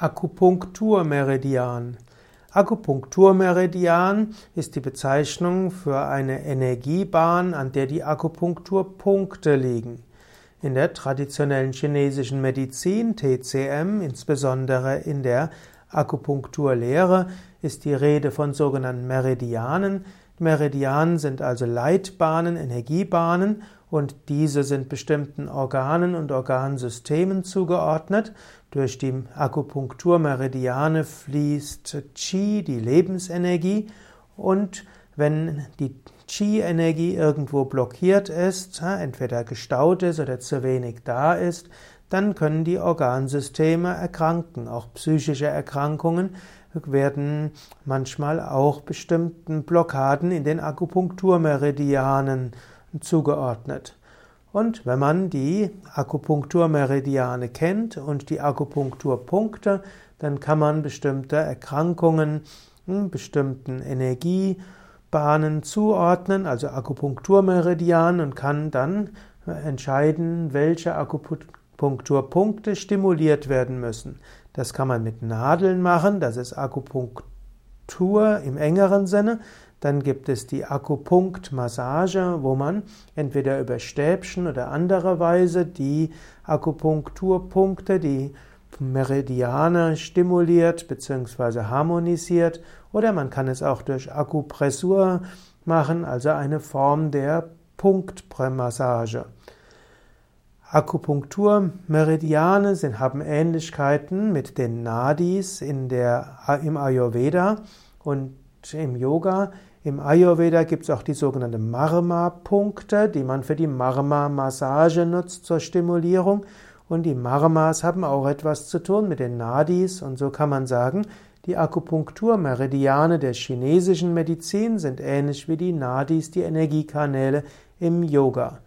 Akupunkturmeridian. Akupunkturmeridian ist die Bezeichnung für eine Energiebahn, an der die Akupunkturpunkte liegen. In der traditionellen chinesischen Medizin, TCM, insbesondere in der Akupunkturlehre, ist die Rede von sogenannten Meridianen. Meridianen sind also Leitbahnen, Energiebahnen und diese sind bestimmten Organen und Organsystemen zugeordnet. Durch die Akupunkturmeridiane fließt Qi, die Lebensenergie, und wenn die Qi-Energie irgendwo blockiert ist, entweder gestaut ist oder zu wenig da ist, dann können die Organsysteme erkranken. Auch psychische Erkrankungen werden manchmal auch bestimmten Blockaden in den Akupunkturmeridianen zugeordnet. Und wenn man die Akupunkturmeridiane kennt und die Akupunkturpunkte, dann kann man bestimmte Erkrankungen, hm, bestimmten Energiebahnen zuordnen, also Akupunkturmeridian und kann dann entscheiden, welche Akupunkturpunkte stimuliert werden müssen. Das kann man mit Nadeln machen, das ist Akupunktur im engeren Sinne. Dann gibt es die Akupunktmassage, wo man entweder über Stäbchen oder andere Weise die Akupunkturpunkte, die Meridiane stimuliert bzw. harmonisiert oder man kann es auch durch Akupressur machen, also eine Form der Punktmassage. Akupunkturmeridiane sind, haben Ähnlichkeiten mit den Nadis in der, im Ayurveda und im Yoga. Im Ayurveda gibt es auch die sogenannten Marma-Punkte, die man für die Marma-Massage nutzt zur Stimulierung. Und die Marmas haben auch etwas zu tun mit den Nadis. Und so kann man sagen, die Akupunkturmeridiane der chinesischen Medizin sind ähnlich wie die Nadis, die Energiekanäle im Yoga.